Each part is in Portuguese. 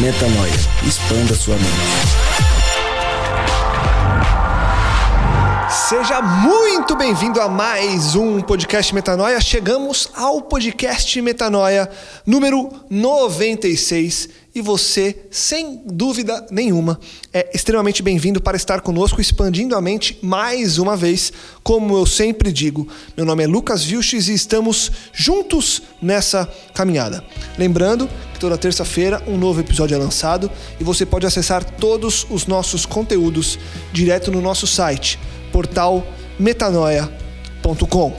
Metanoia. Expanda sua mente. Seja muito bem-vindo a mais um podcast Metanoia. Chegamos ao podcast Metanoia número 96 e você, sem dúvida nenhuma, é extremamente bem-vindo para estar conosco expandindo a mente mais uma vez. Como eu sempre digo, meu nome é Lucas Vilches e estamos juntos nessa caminhada. Lembrando que toda terça-feira um novo episódio é lançado e você pode acessar todos os nossos conteúdos direto no nosso site portal metanoia.com.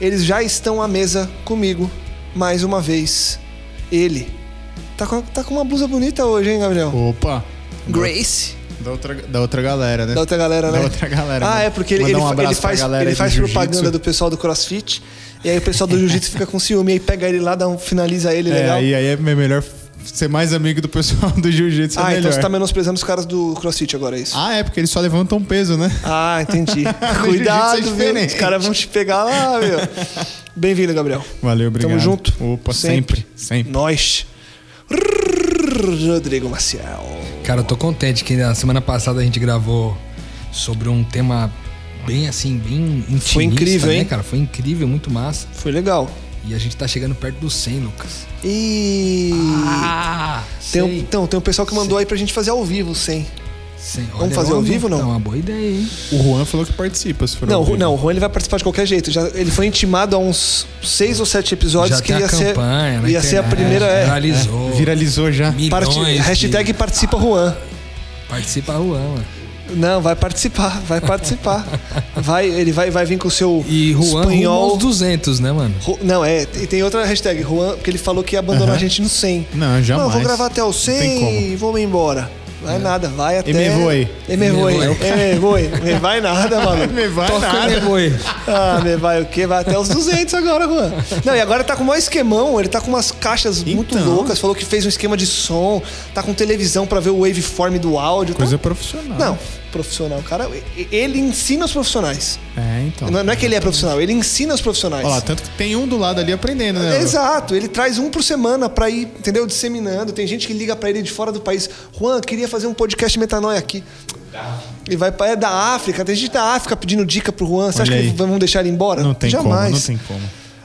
Eles já estão à mesa comigo mais uma vez. Ele tá com, tá com uma blusa bonita hoje, hein, Gabriel? Opa! Grace. Da outra, da outra galera, né? Da outra galera, né? Da outra galera. Ah, né? é porque ele, ele, um ele faz, ele faz propaganda do pessoal do CrossFit. E aí o pessoal do Jiu-Jitsu fica com ciúme. Aí pega ele lá, dá um, finaliza ele É, legal. aí, aí é melhor ser mais amigo do pessoal do jiu-jitsu. é ah, melhor. então você tá menosprezando os caras do CrossFit agora, é isso? Ah, é, porque eles só levantam peso, né? Ah, entendi. jiu-jitsu Cuidado, é viu? diferente. Os caras vão te pegar lá, meu. Bem-vindo, Gabriel. Valeu, obrigado. Tamo junto. Opa, sempre, sempre. Nós. Rodrigo Maciel. Cara, eu tô contente que na semana passada a gente gravou sobre um tema bem assim, bem infinito. Foi incrível, né, hein? cara? Foi incrível, muito massa. Foi legal. E a gente tá chegando perto dos 100, Lucas. E... Ah, tem um, então, tem um pessoal que mandou sei. aí pra gente fazer ao vivo 100. Sim, Vamos fazer ao vivo ou não? É uma boa ideia, hein? O Juan falou que participa, se for Não, ao vivo. não o Juan ele vai participar de qualquer jeito. Já, ele foi intimado a uns seis ou sete episódios Já que ia, a ser, campanha, ia ser a primeira. é, Viralizou. É, viralizou já. De- hashtag participa Juan. Participa Juan, mano. Não, vai participar, vai participar. vai, ele vai, vai vir com o seu E Juan rumo espanhol. aos 200, né, mano? Ru- Não, é, e tem outra hashtag, Juan, porque ele falou que ia abandonar a gente no 100. Não, jamais. Não, eu vou gravar até o 100 e vou me embora. Vai nada, vai até. E me voe. E me voe. E me voe. Me voe. Me vai nada, maluco. Me vai Toca nada. meu boi. Ah, me vai o quê? Vai até os 200 agora, Juan. Não, e agora tá com o maior esquemão, ele tá com umas caixas muito Então. loucas, falou que fez um esquema de som, tá com televisão pra ver o waveform do áudio. Coisa tá... profissional. Não, profissional. Cara, e- ele ensina os profissionais. É, então. Não não é que ele é profissional, ele ensina os profissionais. Olha lá, tanto que tem um do lado ali aprendendo, né? Exato, ele traz um por semana pra ir, entendeu? Disseminando. Tem gente que liga pra ele de fora do país. Juan, queria fazer um podcast metanoia aqui. E vai pra é da África. Tem gente da África pedindo dica pro Juan. Você acha Olha que aí. vamos deixar ele embora? Não tem Jamais. como, não tem como.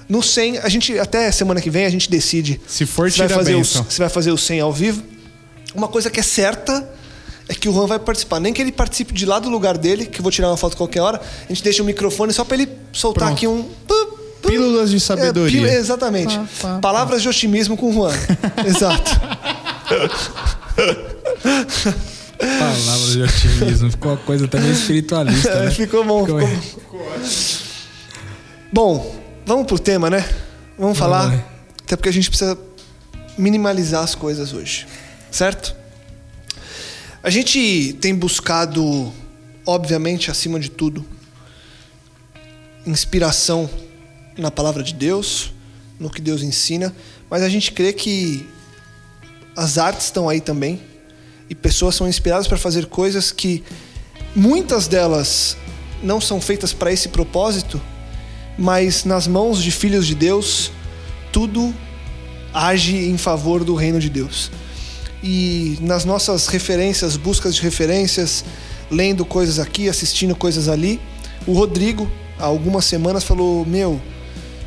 No 100, a gente até semana que vem a gente decide Se for, se vai fazer os, bênção. se vai fazer o 100 ao vivo. Uma coisa que é certa é que o Juan vai participar. Nem que ele participe de lá do lugar dele, que eu vou tirar uma foto qualquer hora. A gente deixa o microfone só pra ele soltar Pronto. aqui um. Pílulas de sabedoria. É, exatamente. Pá, pá, Palavras de otimismo com o Juan. Exato. Palavras de otimismo. Ficou uma coisa também espiritualista, né? ficou bom. Ficou bom. Bom, vamos pro tema, né? Vamos falar. Né? Até porque a gente precisa minimalizar as coisas hoje. Certo? A gente tem buscado, obviamente, acima de tudo, inspiração na palavra de Deus, no que Deus ensina, mas a gente crê que as artes estão aí também e pessoas são inspiradas para fazer coisas que muitas delas não são feitas para esse propósito, mas nas mãos de filhos de Deus, tudo age em favor do reino de Deus. E nas nossas referências, buscas de referências, lendo coisas aqui, assistindo coisas ali, o Rodrigo, há algumas semanas, falou: Meu,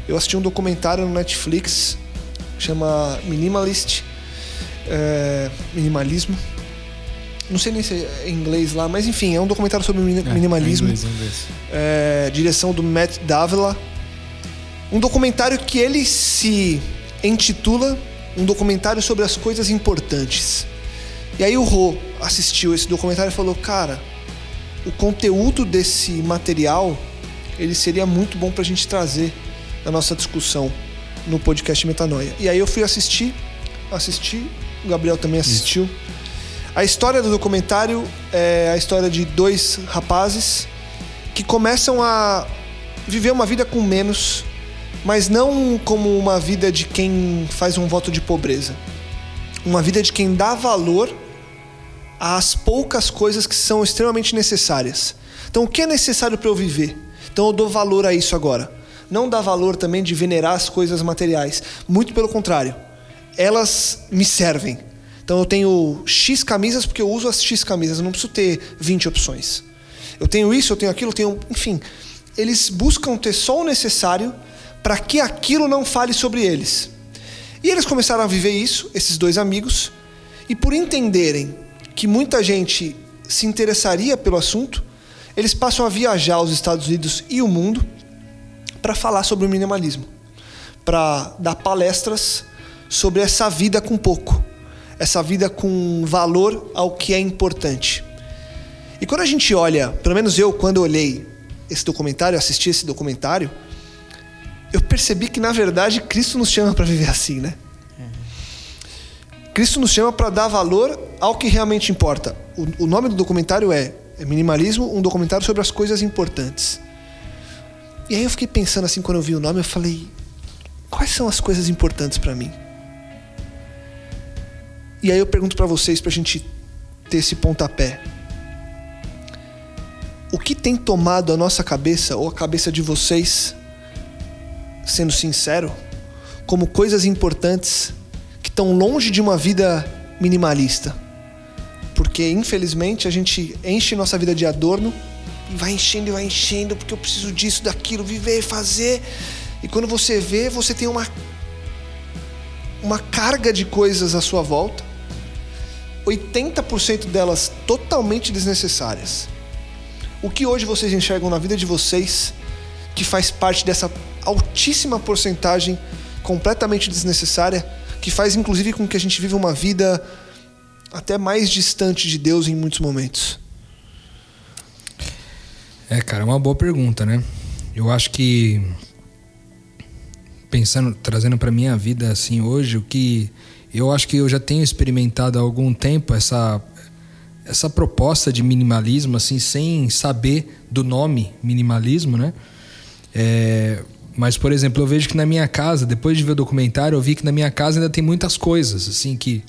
eu assisti um documentário no Netflix, chama Minimalist, é, Minimalismo. Não sei nem se é em inglês lá, mas enfim, é um documentário sobre mini- É, minimalismo. em inglês, inglês. é, direção do Matt Davila. Um documentário que ele se intitula Um documentário sobre as coisas importantes. E aí o Rô assistiu esse documentário e falou: Cara, o conteúdo desse material ele seria muito bom pra gente trazer na nossa discussão no podcast Metanoia. E aí eu fui assistir, assisti, o Gabriel também assistiu. A história do documentário é a história de dois rapazes que começam a viver uma vida com menos, mas não como uma vida de quem faz um voto de pobreza. Uma vida de quem dá valor às poucas coisas que são extremamente necessárias. Então, o que é necessário para eu viver? Então, eu dou valor a isso agora. Não dá valor também de venerar as coisas materiais. Muito pelo contrário. Elas me servem. Então, eu tenho X camisas porque eu uso as X camisas. Eu não preciso ter 20 opções. Eu tenho isso, eu tenho aquilo, eu tenho. Enfim. Eles buscam ter só o necessário para que aquilo não fale sobre eles. E eles começaram a viver isso, esses dois amigos, e por entenderem que muita gente se interessaria pelo assunto, eles passam a viajar aos Estados Unidos e o mundo para falar sobre o minimalismo, para dar palestras sobre essa vida com pouco, essa vida com valor ao que é importante. E quando a gente olha, pelo menos eu, quando olhei esse documentário, assisti esse documentário, eu percebi que na verdade Cristo nos chama para viver assim, né? Cristo nos chama para dar valor ao que realmente importa. O, o nome do documentário é, é Minimalismo, um documentário sobre as coisas importantes. E aí eu fiquei pensando assim quando eu vi o nome, eu falei: quais são as coisas importantes para mim? E aí eu pergunto para vocês pra gente ter esse pontapé. O que tem tomado a nossa cabeça ou a cabeça de vocês, sendo sincero, como coisas importantes que estão longe de uma vida minimalista? Porque infelizmente a gente enche nossa vida de adorno e vai enchendo e vai enchendo porque eu preciso disso, daquilo, viver, fazer. E quando você vê, você tem uma uma carga de coisas à sua volta. 80% delas totalmente desnecessárias. O que hoje vocês enxergam na vida de vocês que faz parte dessa altíssima porcentagem completamente desnecessária, que faz inclusive com que a gente viva uma vida até mais distante de Deus em muitos momentos? É, cara, é uma boa pergunta, né? Eu acho que pensando, trazendo para minha vida assim hoje, o que eu acho que eu já tenho experimentado há algum tempo essa essa proposta de minimalismo assim, sem saber do nome minimalismo, né? É, mas por exemplo, eu vejo que na minha casa, depois de ver o documentário, eu vi que na minha casa ainda tem muitas coisas assim que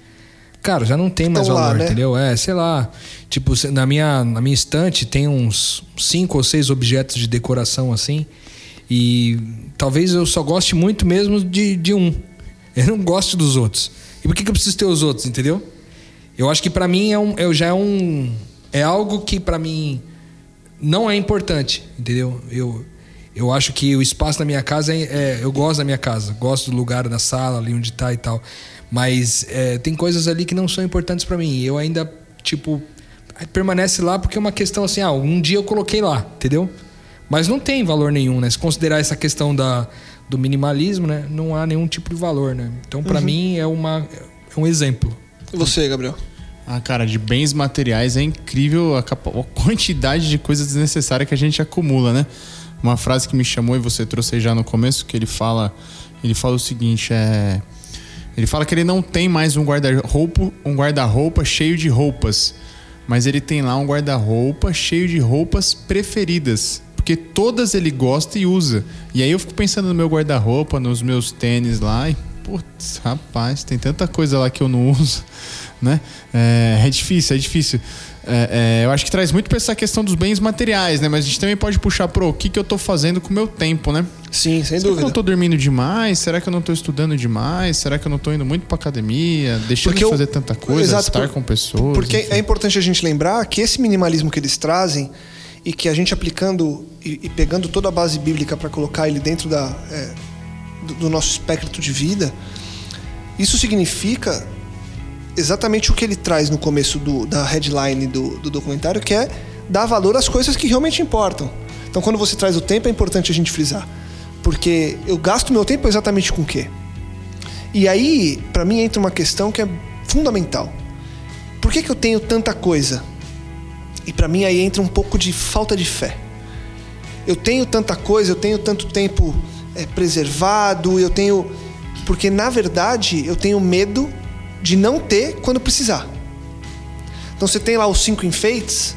Cara, já não tem mais Estão lá, valor, né? entendeu? É, sei lá. Tipo, na minha, na minha estante tem uns cinco ou seis objetos de decoração assim. E talvez eu só goste muito mesmo de, de um. Eu não gosto dos outros. E por que, que eu preciso ter os outros, entendeu? Eu acho que pra mim é um, eu já é um. É algo que pra mim não é importante, entendeu? Eu, eu acho que o espaço da minha casa é, é- Eu gosto da minha casa, gosto do lugar da sala ali onde tá e tal. Mas é, tem coisas ali que não são importantes pra mim. E eu ainda, tipo, permanece lá porque é uma questão assim, ah, um dia eu coloquei lá, entendeu? Mas não tem valor nenhum, né? Se considerar essa questão da, do minimalismo, né? Não há nenhum tipo de valor, né? Então, pra mim, é, uma, é um exemplo. E você, Gabriel? Ah, cara, de bens materiais é incrível a, capa- a quantidade de coisas desnecessárias que a gente acumula, né? Uma frase que me chamou e você trouxe já no começo, que ele fala, ele fala o seguinte, é ele fala que ele não tem mais um guarda-roupa, um guarda-roupa cheio de roupas, mas ele tem lá um guarda-roupa cheio de roupas preferidas, porque todas ele gosta e usa. E aí eu fico pensando no meu guarda-roupa, nos meus tênis lá, e putz, rapaz, tem tanta coisa lá que eu não uso, né? É, é difícil, é difícil. É, é, eu acho que traz muito pra essa questão dos bens materiais, né? Mas a gente também pode puxar pro o que, que eu tô fazendo com o meu tempo, né? Sim, sem Será que eu dúvida. não tô dormindo demais? Será que eu não tô estudando demais? Será que eu não tô indo muito pra academia? Deixando Porque de eu- fazer tanta coisa, Exato, estar por- com pessoas? Porque enfim. é importante a gente lembrar que esse minimalismo que eles trazem e que a gente aplicando e, e pegando toda a base bíblica para colocar ele dentro da, é, do, do nosso espectro de vida, isso significa exatamente o que ele traz no começo do, da headline do, do documentário, que é dar valor às coisas que realmente importam. Então, quando você traz o tempo, é importante a gente frisar. Porque eu gasto meu tempo exatamente com o quê? E aí, para mim, entra uma questão que é fundamental. Por que, que eu tenho tanta coisa? E para mim aí entra um pouco de falta de fé. Eu tenho tanta coisa, eu tenho tanto tempo é, preservado, eu tenho. Porque na verdade eu tenho medo de não ter quando precisar. Então você tem lá os cinco enfeites,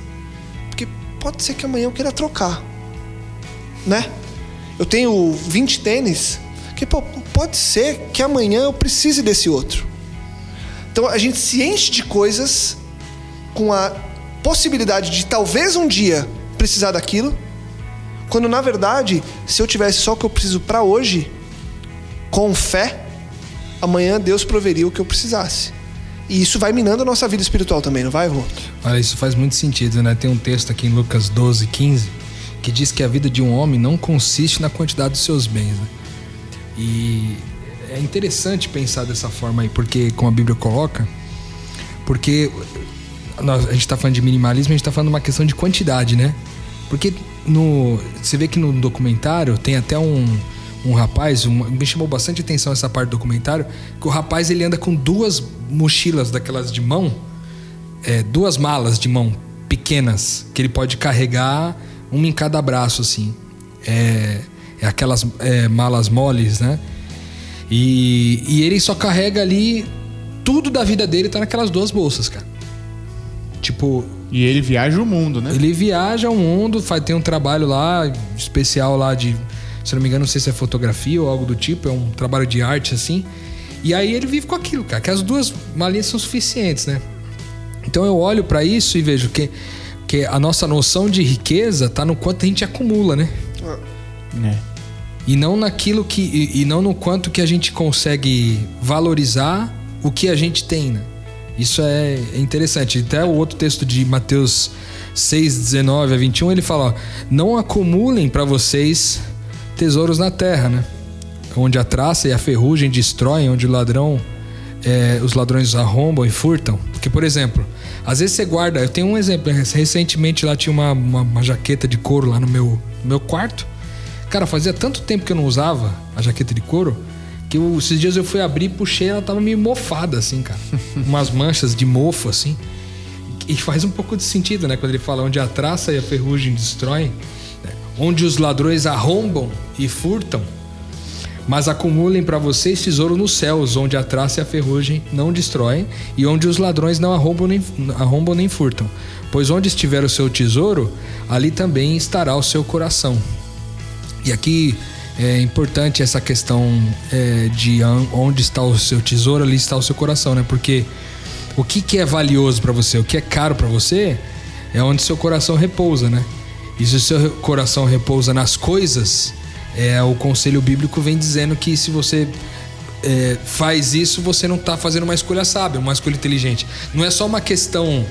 porque pode ser que amanhã eu queira trocar, né? Eu tenho 20 tênis, que pô, pode ser que amanhã eu precise desse outro. Então a gente se enche de coisas com a possibilidade de talvez um dia precisar daquilo, quando na verdade, se eu tivesse só o que eu preciso para hoje, com fé, amanhã Deus proveria o que eu precisasse. E isso vai minando a nossa vida espiritual também, não vai, Rô? Olha, isso faz muito sentido, né? Tem um texto aqui em Lucas 12, 15, que diz que a vida de um homem não consiste na quantidade dos seus bens. Né? E é interessante pensar dessa forma aí, porque, como a Bíblia coloca, porque nós, a gente está falando de minimalismo, a gente está falando de uma questão de quantidade, né? Porque no, você vê que no documentário tem até um, um rapaz, um, me chamou bastante atenção essa parte do documentário, que o rapaz ele anda com duas mochilas daquelas de mão, é, duas malas de mão pequenas, que ele pode carregar uma em cada braço, assim. É, é aquelas é, malas moles, né? E, e ele só carrega ali tudo da vida dele tá naquelas duas bolsas, cara. Tipo. E ele viaja o mundo, né? Ele viaja o mundo, faz, tem um trabalho lá, especial lá de. Se não me engano, não sei se é fotografia ou algo do tipo, é um trabalho de arte assim. E aí ele vive com aquilo, cara, que as duas malinhas são suficientes, né? Então eu olho para isso e vejo que, que a nossa noção de riqueza tá no quanto a gente acumula, né? É. E não naquilo que. E, e não no quanto que a gente consegue valorizar o que a gente tem, né? Isso é interessante. Até o outro texto de Mateus 6, 19 a 21, ele fala: ó, Não acumulem para vocês tesouros na terra, né? Onde a traça e a ferrugem destroem, onde o ladrão, é, os ladrões arrombam e furtam. Porque, por exemplo, às vezes você guarda. Eu tenho um exemplo. Recentemente lá tinha uma, uma, uma jaqueta de couro lá no meu, no meu quarto. Cara, fazia tanto tempo que eu não usava a jaqueta de couro que eu, esses dias eu fui abrir e puxei, ela tava meio mofada, assim, cara. Umas manchas de mofo, assim. E faz um pouco de sentido, né? Quando ele fala onde a traça e a ferrugem destroem? Onde os ladrões arrombam e furtam, mas acumulem para vocês tesouro nos céus, onde a traça e a ferrugem não destroem, e onde os ladrões não arrombam nem, arrombam nem furtam. Pois onde estiver o seu tesouro, ali também estará o seu coração. E aqui é importante essa questão é, de onde está o seu tesouro, ali está o seu coração, né? Porque o que, que é valioso para você, o que é caro para você, é onde seu coração repousa, né? E se o seu coração repousa nas coisas, é, o conselho bíblico vem dizendo que se você é, faz isso, você não está fazendo uma escolha sábia, uma escolha inteligente. Não é só uma questão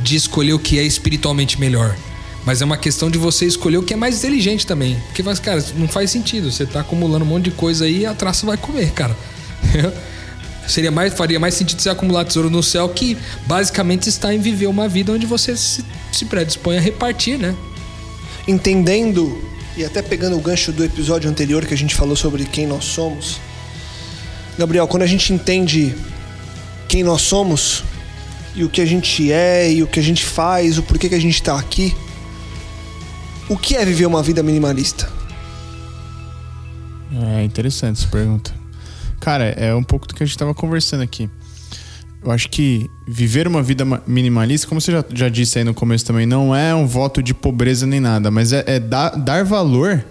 de escolher o que é espiritualmente melhor. Mas é uma questão de você escolher o que é mais inteligente também. Porque, cara, não faz sentido. Você tá acumulando um monte de coisa aí e a traça vai comer, cara. Seria mais, faria mais sentido você acumular tesouro no céu que basicamente está em viver uma vida onde você se, se predispõe a repartir, né? Entendendo, e até pegando o gancho do episódio anterior que a gente falou sobre quem nós somos, Gabriel, quando a gente entende quem nós somos e o que a gente é e o que a gente faz, o porquê que a gente está aqui, o que é viver uma vida minimalista? É interessante essa pergunta. Cara, é um pouco do que a gente estava conversando aqui. Eu acho que viver uma vida minimalista, como você já, já disse aí no começo também, não é um voto de pobreza nem nada, mas é, é dar, dar valor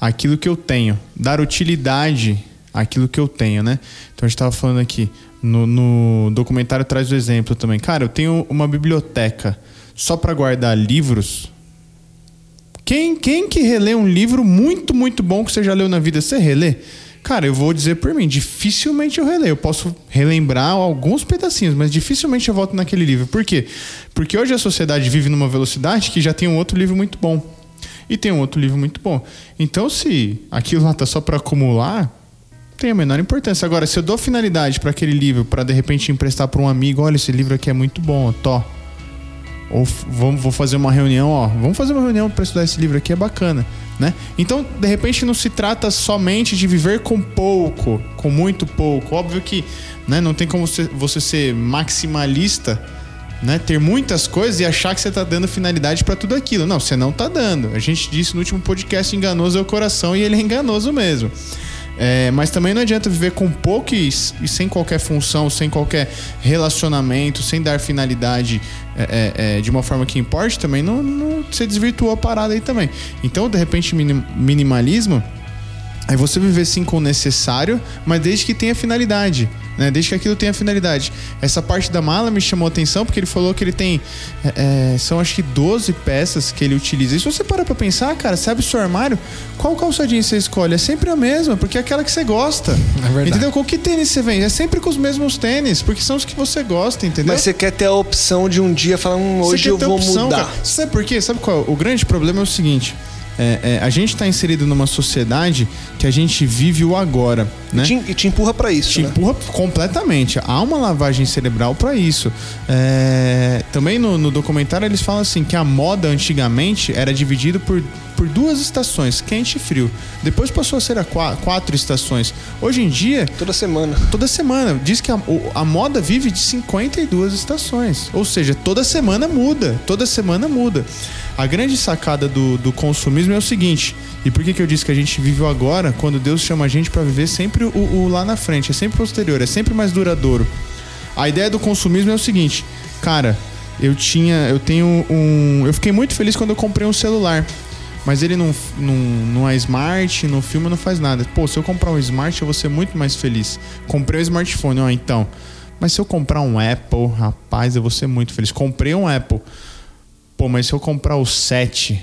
àquilo que eu tenho, dar utilidade àquilo que eu tenho, né? Então a gente estava falando aqui, no, no documentário traz o exemplo também. Cara, eu tenho uma biblioteca só para guardar livros quem, quem que relê um livro muito, muito bom que você já leu na vida, você relê? Cara, eu vou dizer por mim, dificilmente eu releio. Eu posso relembrar alguns pedacinhos, mas dificilmente eu volto naquele livro. Por quê? Porque hoje a sociedade vive numa velocidade que já tem um outro livro muito bom. E tem um outro livro muito bom. Então, se aquilo lá tá só para acumular, tem a menor importância. Agora, se eu dou finalidade para aquele livro, para de repente emprestar para um amigo, olha, esse livro aqui é muito bom, tó. Ou vamos, vou fazer uma reunião, ó. Vamos fazer uma reunião para estudar esse livro aqui, é bacana, né? Então, de repente, não se trata somente de viver com pouco, com muito pouco. Óbvio que, né, não tem como você, ser maximalista, né? Ter muitas coisas e achar que você tá dando finalidade para tudo aquilo. Não, você não tá dando. A gente disse no último podcast, enganoso é o coração e ele é enganoso mesmo. É, mas também não adianta viver com pouco e, e sem qualquer função, sem qualquer relacionamento, sem dar finalidade é, é, é, de uma forma que importe também, não, não você desvirtuou a parada aí também. Então, de repente, minim- minimalismo é você viver sim com o necessário, mas desde que tenha finalidade. Né? Desde que aquilo tenha finalidade. Essa parte da mala me chamou a atenção porque ele falou que ele tem. é, é, são acho que 12 peças que ele utiliza. E se você parar pra pensar, cara, abre o seu armário, qual calçadinha você escolhe? É sempre a mesma, porque é aquela que você gosta. É verdade. Entendeu? Com que tênis você vem? É sempre com os mesmos tênis, porque são os que você gosta, entendeu? Mas você quer ter a opção de um dia falar, hum, Você hoje quer eu ter vou opção, mudar. cara. Sabe por quê? Sabe qual? é? O grande problema é o seguinte. É, é, a gente está inserido numa sociedade que a gente vive o agora, né? E te empurra pra isso, Te né? empurra completamente. Há uma lavagem cerebral para isso. É, também no, no documentário eles falam assim que a moda antigamente era dividida por, por duas estações, quente e frio. Depois passou a ser a qua- quatro estações. Hoje em dia Toda semana. Toda semana. Diz que a, a moda vive de 52 estações. Ou seja, toda semana muda. Toda semana muda. A grande sacada do, do consumismo é o seguinte. E por que, que eu disse que a gente vive o agora quando Deus chama a gente para viver sempre o, o lá na frente? É sempre posterior, é sempre mais duradouro. A ideia do consumismo é o seguinte, cara, eu tinha, eu tenho um, eu fiquei muito feliz quando eu comprei um celular, mas ele não, não, não é smart, não filma, não faz nada. Pô, se eu comprar um smart, eu vou ser muito mais feliz. Comprei um smartphone, ó, então. Mas se eu comprar um Apple, rapaz, eu vou ser muito feliz. Comprei um Apple. Pô, mas se eu comprar o 7,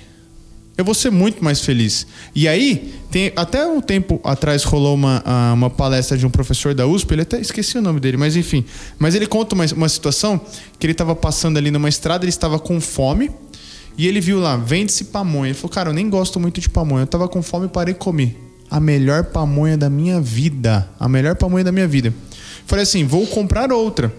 eu vou ser muito mais feliz. E aí, tem, até um tempo atrás rolou uma, ah, uma palestra de um professor da USP, ele até esqueci o nome dele, mas enfim. Mas ele conta uma, uma situação que ele estava passando ali numa estrada, ele estava com fome, e ele viu lá, vende-se pamonha. Ele falou, cara, eu nem gosto muito de pamonha. Eu tava com fome e parei e comi. A melhor pamonha da minha vida. A melhor pamonha da minha vida. Falei assim, vou comprar outra.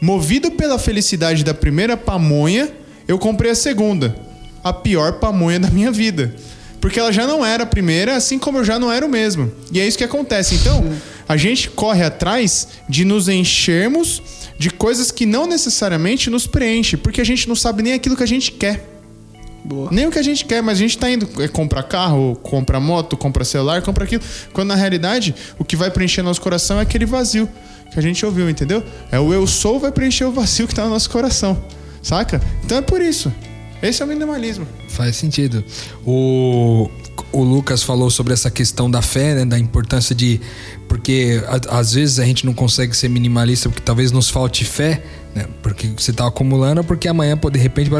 Movido pela felicidade da primeira pamonha, eu comprei a segunda. A pior pamonha da minha vida. Porque ela já não era a primeira, assim como eu já não era o mesmo. E é isso que acontece. Então, a gente corre atrás de nos enchermos de coisas que não necessariamente nos preenche, porque a gente não sabe nem aquilo que a gente quer. Boa. Nem o que a gente quer, mas a gente tá indo é, comprar carro, comprar moto, comprar celular, comprar aquilo. Quando na realidade, o que vai preencher nosso coração é aquele vazio que a gente ouviu, entendeu? É o eu sou vai preencher o vazio que tá no nosso coração. Saca? Então é por isso. Esse é o minimalismo. Faz sentido. O, o Lucas falou sobre essa questão da fé, né? Da importância de. Porque a- às vezes a gente não consegue ser minimalista porque talvez nos falte fé, né? Porque você tá acumulando, porque amanhã, de repente,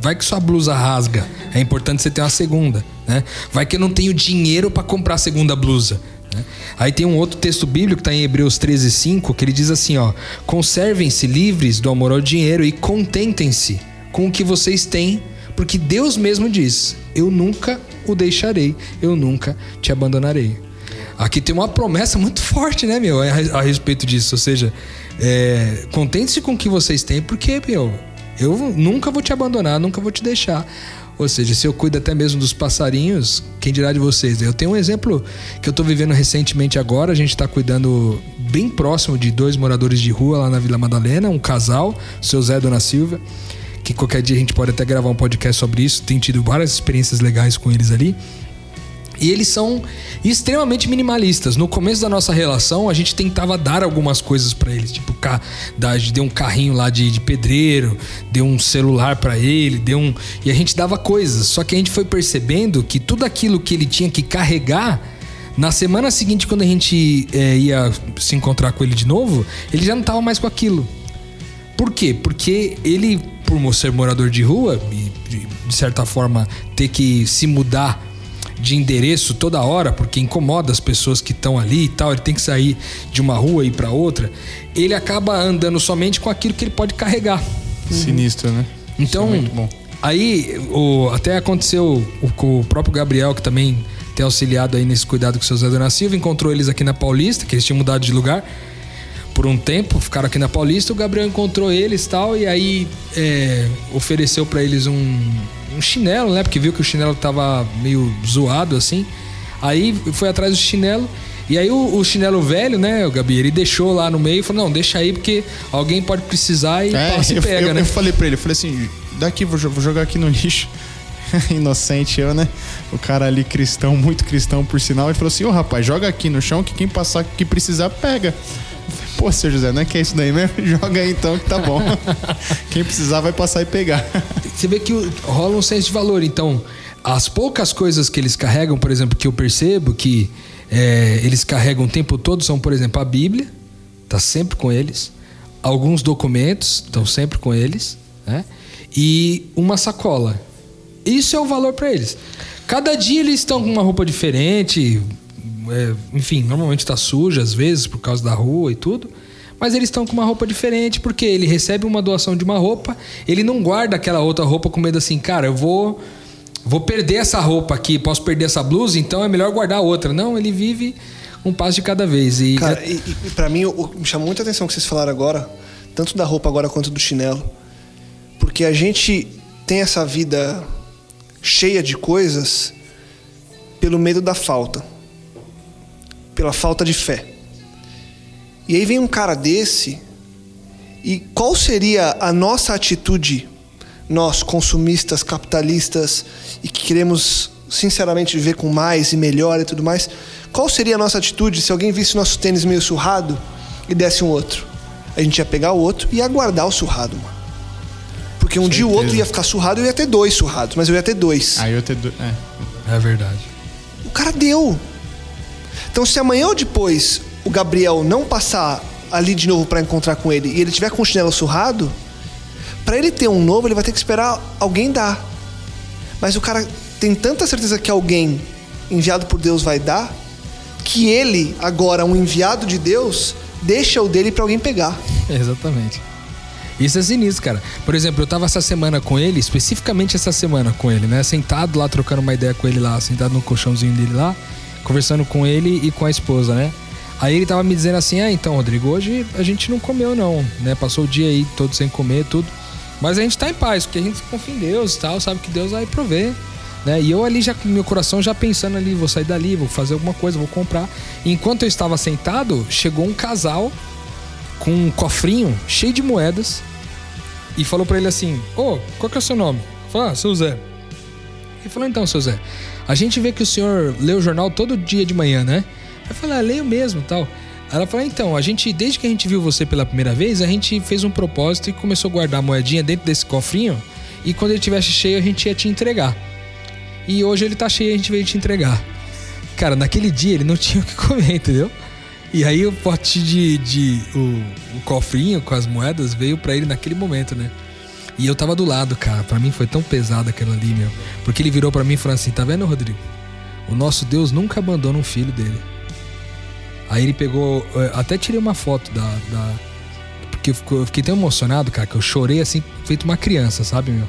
vai, que sua blusa rasga. É importante você ter uma segunda, né? Vai que eu não tenho dinheiro para comprar a segunda blusa. né? Aí tem um outro texto bíblico que está em Hebreus 13, 5, que ele diz assim: ó, conservem-se livres do amor ao dinheiro e contentem-se com o que vocês têm, porque Deus mesmo diz: Eu nunca o deixarei, eu nunca te abandonarei. Aqui tem uma promessa muito forte, né, meu, a respeito disso. Ou seja, é, contente-se com o que vocês têm, porque, meu, eu nunca vou te abandonar, nunca vou te deixar. Ou seja, se eu cuido até mesmo dos passarinhos, quem dirá de vocês? Eu tenho um exemplo que eu tô vivendo recentemente agora. A gente tá cuidando bem próximo de dois moradores de rua lá na Vila Madalena, um casal, seu Zé e Dona Silvia, que qualquer dia a gente pode até gravar um podcast sobre isso. Tem tido várias experiências legais com eles ali. E eles são extremamente minimalistas. No começo da nossa relação, a gente tentava dar algumas coisas pra eles, tipo, ca- da- deu um carrinho lá de, de pedreiro, deu um celular pra ele, deu um e a gente dava coisas. Só que a gente foi percebendo que tudo aquilo que ele tinha que carregar na semana seguinte, quando a gente eh, ia se encontrar com ele de novo, ele já não tava mais com aquilo. Por quê? Porque ele, por ser morador de rua e de certa forma ter que se mudar de endereço toda hora, porque incomoda as pessoas que estão ali e tal, ele tem que sair de uma rua e ir para outra, ele acaba andando somente com aquilo que ele pode carregar. Sinistro, né? Então, é aí o- até aconteceu o- com o próprio Gabriel, que também ter auxiliado aí nesse cuidado com o seu Zé Dona Silva. Encontrou eles aqui na Paulista, que eles tinham mudado de lugar por um tempo, ficaram aqui na Paulista. O Gabriel encontrou eles tal, e aí é, ofereceu para eles um, um chinelo, né? Porque viu que o chinelo tava meio zoado assim. Aí foi atrás do chinelo. E aí o, o, chinelo velho, né, o Gabi, ele deixou lá no meio e falou, não, deixa aí porque alguém pode precisar e é, passa e pega, eu, né? Eu falei pra ele, eu falei assim, daqui, vou, vou jogar aqui no lixo. Inocente eu, né? O cara ali cristão, muito cristão por sinal, ele falou assim, ô oh, rapaz, joga aqui no chão que quem passar que precisar pega. Pô, seu José, não é que é isso daí mesmo? Joga aí então que tá bom. quem precisar vai passar e pegar. Você vê que rola um senso de valor, então as poucas coisas que eles carregam, por exemplo, que eu percebo que é, eles carregam o tempo todo são, por exemplo, a Bíblia, está sempre com eles, alguns documentos estão sempre com eles, né? e uma sacola. Isso é o valor para eles. Cada dia eles estão com uma roupa diferente, é, enfim, normalmente está suja às vezes por causa da rua e tudo. Mas eles estão com uma roupa diferente porque ele recebe uma doação de uma roupa, ele não guarda aquela outra roupa com medo assim, cara, eu vou vou perder essa roupa aqui, posso perder essa blusa, então é melhor guardar outra. Não, ele vive um passo de cada vez. E, Cara, e, e para mim, me chamou muita atenção o que vocês falaram agora, tanto da roupa agora quanto do chinelo. Porque a gente tem essa vida cheia de coisas pelo medo da falta, pela falta de fé. E aí vem um cara desse, e qual seria a nossa atitude nós, consumistas, capitalistas e que queremos sinceramente viver com mais e melhor e tudo mais, qual seria a nossa atitude se alguém visse nosso tênis meio surrado e desse um outro? A gente ia pegar o outro e ia guardar o surrado, mano. Porque um dia o outro ia ficar surrado e eu ia ter dois surrados, mas eu ia ter dois. Aí eu ia ter dois. É. é verdade. O cara deu. Então, se amanhã ou depois o Gabriel não passar ali de novo para encontrar com ele e ele tiver com o chinelo surrado, para ele ter um novo, ele vai ter que esperar alguém dar. Mas o cara tem tanta certeza que alguém enviado por Deus vai dar, que ele, agora um enviado de Deus, deixa o dele para alguém pegar. Exatamente. Isso é sinistro, cara. Por exemplo, eu tava essa semana com ele, especificamente essa semana com ele, né? Sentado lá, trocando uma ideia com ele lá, sentado no colchãozinho dele lá, conversando com ele e com a esposa, né? Aí ele tava me dizendo assim: ah, então, Rodrigo, hoje a gente não comeu, não, né? Passou o dia aí todo sem comer, tudo. Mas a gente tá em paz, porque a gente confia em Deus e tal, sabe que Deus vai prover. Né? E eu ali já com meu coração já pensando ali, vou sair dali, vou fazer alguma coisa, vou comprar. E enquanto eu estava sentado, chegou um casal com um cofrinho cheio de moedas e falou para ele assim: "Ô, oh, qual que é o seu nome?" Falei: "Ah, seu Zé". Ele falou: "Então, seu Zé, a gente vê que o senhor lê o jornal todo dia de manhã, né?" Eu falei: ah, leio mesmo, tal". Ela falou: então, a gente, desde que a gente viu você pela primeira vez, a gente fez um propósito e começou a guardar a moedinha dentro desse cofrinho. E quando ele tivesse cheio, a gente ia te entregar. E hoje ele tá cheio a gente veio te entregar. Cara, naquele dia ele não tinha o que comer, entendeu? E aí o pote de. de o, o cofrinho com as moedas veio para ele naquele momento, né? E eu tava do lado, cara. Para mim foi tão pesado aquilo ali, meu. Porque ele virou para mim e falou assim: tá vendo, Rodrigo? O nosso Deus nunca abandona um filho dele. Aí ele pegou. Eh, até tirei uma foto da. da porque eu fiquei tão emocionado, cara, que eu chorei assim, feito uma criança, sabe, meu?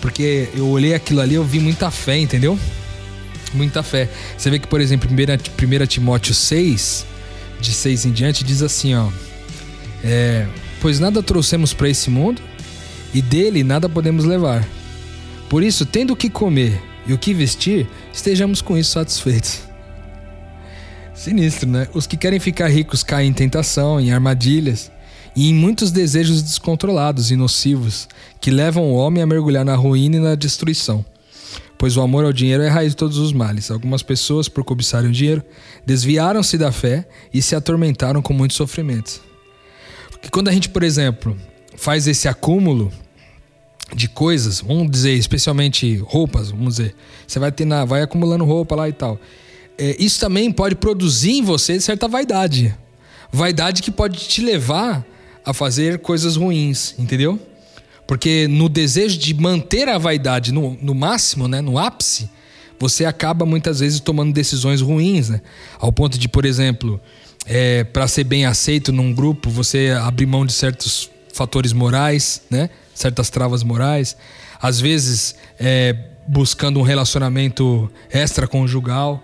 Porque eu olhei aquilo ali eu vi muita fé, entendeu? Muita fé. Você vê que, por exemplo, 1 Timóteo 6, de 6 em diante, diz assim, ó. É, pois nada trouxemos para esse mundo e dele nada podemos levar. Por isso, tendo o que comer e o que vestir, estejamos com isso satisfeitos. Sinistro, né? Os que querem ficar ricos caem em tentação, em armadilhas e em muitos desejos descontrolados e nocivos que levam o homem a mergulhar na ruína e na destruição. Pois o amor ao dinheiro é a raiz de todos os males. Algumas pessoas, por cobiçarem o dinheiro, desviaram-se da fé e se atormentaram com muitos sofrimentos. Porque quando a gente, por exemplo, faz esse acúmulo de coisas, vamos dizer, especialmente roupas, vamos dizer, você vai ter na, vai acumulando roupa lá e tal é, isso também pode produzir em você certa vaidade. Vaidade que pode te levar a fazer coisas ruins, entendeu? Porque no desejo de manter a vaidade no, no máximo, né, no ápice, você acaba muitas vezes tomando decisões ruins, né? Ao ponto de, por exemplo, é, para ser bem aceito num grupo, você abrir mão de certos fatores morais, né? Certas travas morais. Às vezes, é, buscando um relacionamento extraconjugal.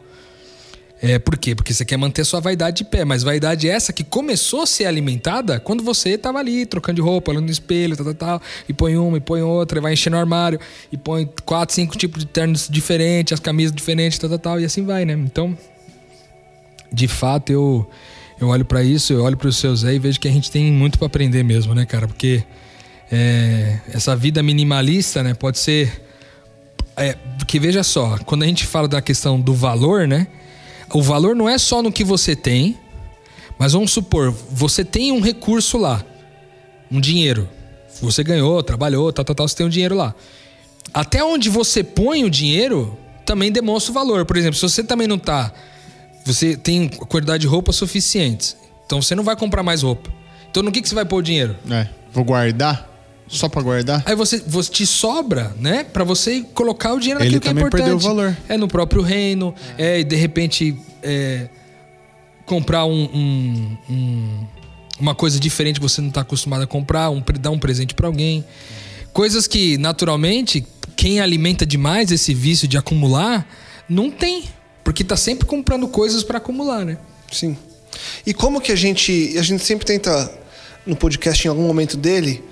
É, por quê? Porque você quer manter sua vaidade de pé, mas vaidade essa que começou a ser alimentada quando você tava ali trocando de roupa, olhando no espelho, tal, tal, tal, e põe uma, e põe outra, e vai enchendo o armário, e põe quatro, cinco tipos de ternos diferentes, as camisas diferentes, tal, tal, tal, e assim vai, né? Então, de fato, eu, eu olho para isso, eu olho para o seu Zé e vejo que a gente tem muito para aprender mesmo, né, cara? Porque é, essa vida minimalista, né, pode ser. É, porque veja só, quando a gente fala da questão do valor, né? O valor não é só no que você tem, mas vamos supor, você tem um recurso lá, um dinheiro. Você ganhou, trabalhou, tal, tal, tal, você tem um dinheiro lá. Até onde você põe o dinheiro também demonstra o valor. Por exemplo, se você também não tá. Você tem quantidade de roupas suficientes. Então você não vai comprar mais roupa. Então no que, que você vai pôr o dinheiro? É, vou guardar? Só pra guardar? Aí você, você te sobra, né? Pra você colocar o dinheiro Ele naquilo que é também importante. perdeu o valor. É no próprio reino, é, e de repente é, comprar um, um- um- uma coisa diferente que você não tá acostumado a comprar, um, dar um presente pra alguém. Coisas que, naturalmente, quem alimenta demais esse vício de acumular, não tem. Porque tá sempre comprando coisas pra acumular, né? Sim. E como que a gente. A gente sempre tenta, no podcast, em algum momento dele,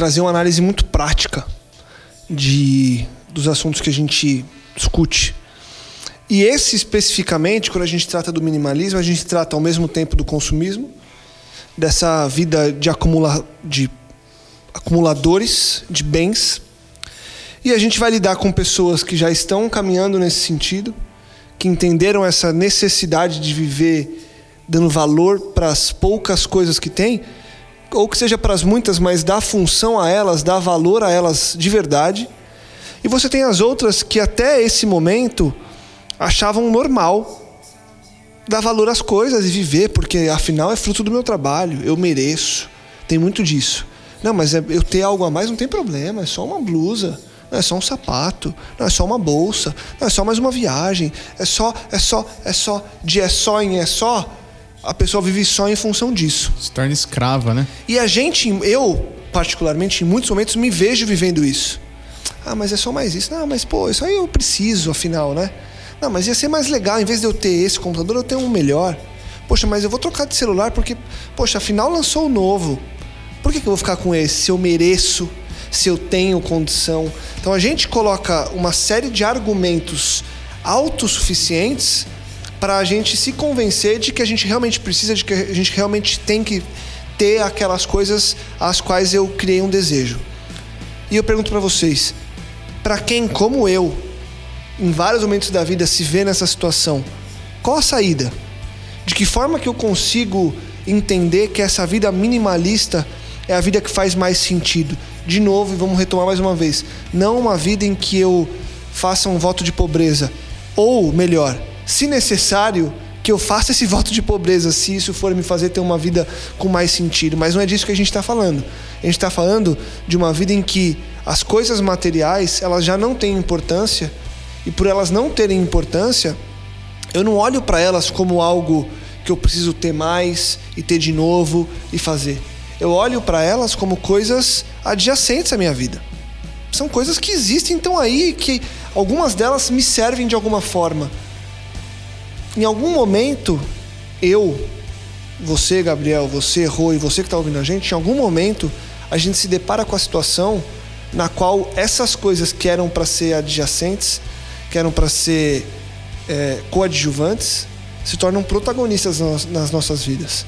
trazer uma análise muito prática de, dos assuntos que a gente discute. E esse especificamente, quando a gente trata do minimalismo, a gente trata ao mesmo tempo do consumismo, dessa vida de, acumula, de acumuladores de bens. E a gente vai lidar com pessoas que já estão caminhando nesse sentido, que entenderam essa necessidade de viver dando valor para as poucas coisas que têm, ou que seja para as muitas, mas dá função a elas, dá valor a elas de verdade. E você tem as outras que até esse momento achavam normal dar valor às coisas e viver, porque afinal é fruto do meu trabalho, eu mereço. Tem muito disso. Não, mas é- eu ter algo a mais não tem problema, é só uma blusa, não é só um sapato, não é só uma bolsa, não é só mais uma viagem, é só, é só, é só, de é só em é só, a pessoa vive só em função disso. Se torna escrava, né? E a gente, eu particularmente, em muitos momentos me vejo vivendo isso. Ah, mas é só mais isso. Não, mas pô, isso aí eu preciso, afinal, né? Não, mas ia ser mais legal, em vez de eu ter esse computador, eu tenho um melhor. Poxa, mas eu vou trocar de celular porque, poxa, afinal lançou o novo. Por que, que eu vou ficar com esse? Se eu mereço, se eu tenho condição. Então a gente coloca uma série de argumentos autossuficientes para a gente se convencer de que a gente realmente precisa, de que a gente realmente tem que ter aquelas coisas às quais eu criei um desejo. E eu pergunto para vocês, para quem como eu, em vários momentos da vida se vê nessa situação, qual a saída? De que forma que eu consigo entender que essa vida minimalista é a vida que faz mais sentido? De novo, e vamos retomar mais uma vez, não uma vida em que eu faça um voto de pobreza, ou melhor, se necessário, que eu faça esse voto de pobreza, se isso for me fazer ter uma vida com mais sentido. Mas não é disso que a gente está falando. A gente está falando de uma vida em que as coisas materiais elas já não têm importância e por elas não terem importância, eu não olho para elas como algo que eu preciso ter mais e ter de novo e fazer. Eu olho para elas como coisas adjacentes à minha vida. São coisas que existem, estão aí, que algumas delas me servem de alguma forma. Em algum momento, eu, você, Gabriel, você, Rô, e você que está ouvindo a gente, em algum momento a gente se depara com a situação na qual essas coisas que eram para ser adjacentes, que eram para ser é, coadjuvantes, se tornam protagonistas nas nossas vidas.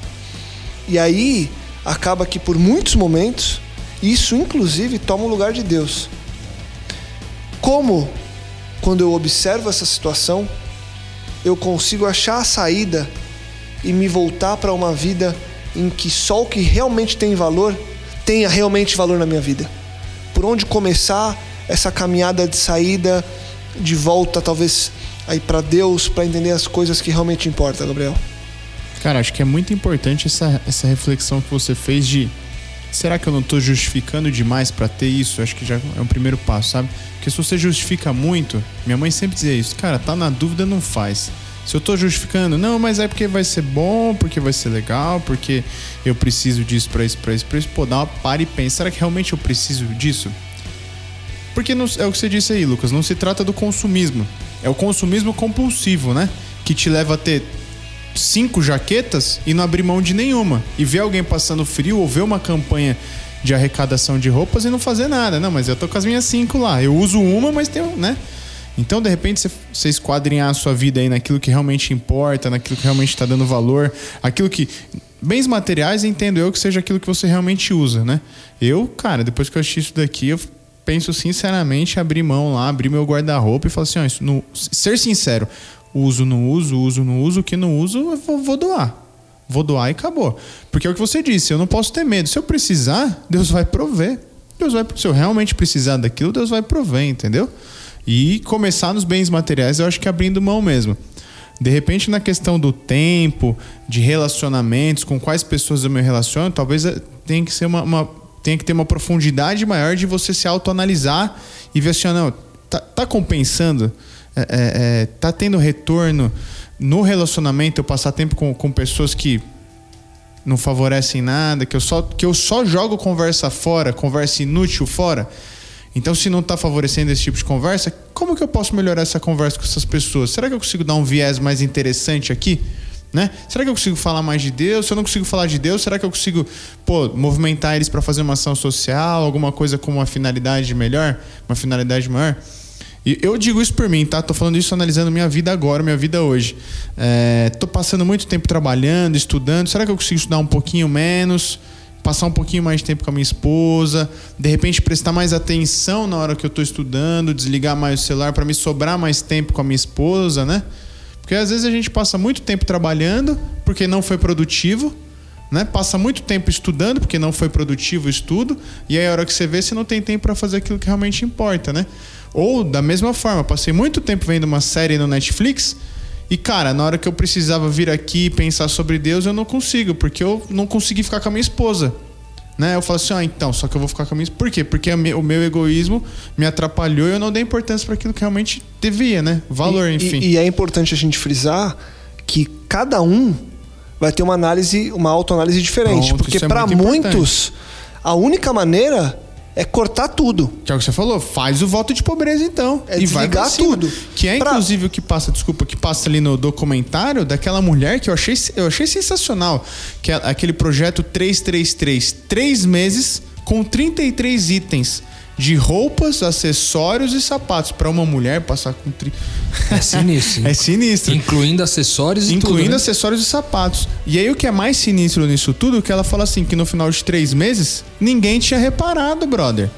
E aí acaba que por muitos momentos isso inclusive toma o lugar de Deus. Como quando eu observo essa situação, eu consigo achar a saída e me voltar para uma vida em que só o que realmente tem valor tenha realmente valor na minha vida. Por onde começar essa caminhada de saída, de volta talvez aí para Deus, para entender as coisas que realmente importam, Gabriel. Cara, acho que é muito importante essa, essa reflexão que você fez de será que eu não tô justificando demais para ter isso? Acho que já é um primeiro passo, sabe? Porque se você justifica muito, minha mãe sempre dizia isso, cara, tá na dúvida, não faz. Se eu tô justificando, não, mas é porque vai ser bom, porque vai ser legal, porque eu preciso disso pra isso, pra isso, pra isso. Pô, dá uma para e pensa, será que realmente eu preciso disso? Porque não- é o que você disse aí, Lucas, não se trata do consumismo. É o consumismo compulsivo, né? Que te leva a ter cinco jaquetas e não abrir mão de nenhuma. E ver alguém passando frio ou ver uma campanha de arrecadação de roupas e não fazer nada. Não, mas eu tô com as minhas cinco lá. Eu uso uma, mas tenho, né? Então, de repente, você, esquadrinhar a sua vida aí naquilo que realmente importa, naquilo que realmente está dando valor, aquilo que. Bens materiais, entendo eu que seja aquilo que você realmente usa, né? Eu, cara, depois que eu assisti isso daqui, eu penso sinceramente abrir mão lá, abrir meu guarda-roupa e falar assim: ó, isso não- ser sincero, uso, não uso, uso, não uso, o que não uso, eu vou, vou doar. Vou doar e acabou. Porque é o que você disse, eu não posso ter medo. Se eu precisar, Deus vai prover. Deus vai, se eu realmente precisar daquilo, Deus vai prover, entendeu? E começar nos bens materiais, eu acho que abrindo mão mesmo. De repente, na questão do tempo, de relacionamentos, com quais pessoas eu me relaciono, talvez eh, tenha que ser uma, uma- que ter uma profundidade maior de você se autoanalisar e ver assim, ó, não, tá, tá compensando, É, é, é, tá tendo retorno no relacionamento, eu passar tempo com, com pessoas que não favorecem nada, que eu só, que eu só jogo conversa fora, conversa inútil fora. Então, se não está favorecendo esse tipo de conversa, como que eu posso melhorar essa conversa com essas pessoas? Será que eu consigo dar um viés mais interessante aqui? Né? Será que eu consigo falar mais de Deus? Se eu não consigo falar de Deus, será que eu consigo pô, movimentar eles para fazer uma ação social, alguma coisa com uma finalidade melhor, uma finalidade maior? E eu digo isso por mim, tá? Tô falando isso analisando minha vida agora, minha vida hoje. É, tô passando muito tempo trabalhando, estudando. Será que eu consigo estudar um pouquinho menos? Passar um pouquinho mais de tempo com a minha esposa? De repente prestar mais atenção na hora que eu tô estudando, desligar mais o celular para me sobrar mais tempo com a minha esposa, né? Porque às vezes a gente passa muito tempo trabalhando porque não foi produtivo, né? Passa muito tempo estudando porque não foi produtivo o estudo, e aí a hora que você vê, você não tem tempo para fazer aquilo que realmente importa, né? Ou da mesma forma, passei muito tempo vendo uma série no Netflix e cara, na hora que eu precisava vir aqui e pensar sobre Deus, eu não consigo, porque eu não consegui ficar com a minha esposa. Né? Eu falo assim, ah, então, só que eu vou ficar com a minha esposa. Por quê? Porque o meu egoísmo me atrapalhou e eu não dei importância para aquilo que realmente devia, né? Valor, E- enfim. E, e é importante a gente frisar que cada um vai ter uma análise, uma autoanálise diferente. Pronto, porque é para importante. muitos, a única maneira é cortar tudo. Que é o que você falou, faz o voto de pobreza então. É e vai cima. tudo. Que é Pra- inclusive o que passa, desculpa, que passa ali no documentário daquela mulher que eu achei, eu achei sensacional. Que é aquele projeto 333. Três meses com 33 itens de roupas, acessórios e sapatos. Pra uma mulher passar com. Tri... É sinistro. é sinistro. Incluindo acessórios e Incluindo tudo, né? acessórios e sapatos. E aí o que é mais sinistro nisso tudo, é que ela fala assim, que no final de três meses, ninguém tinha reparado, brother.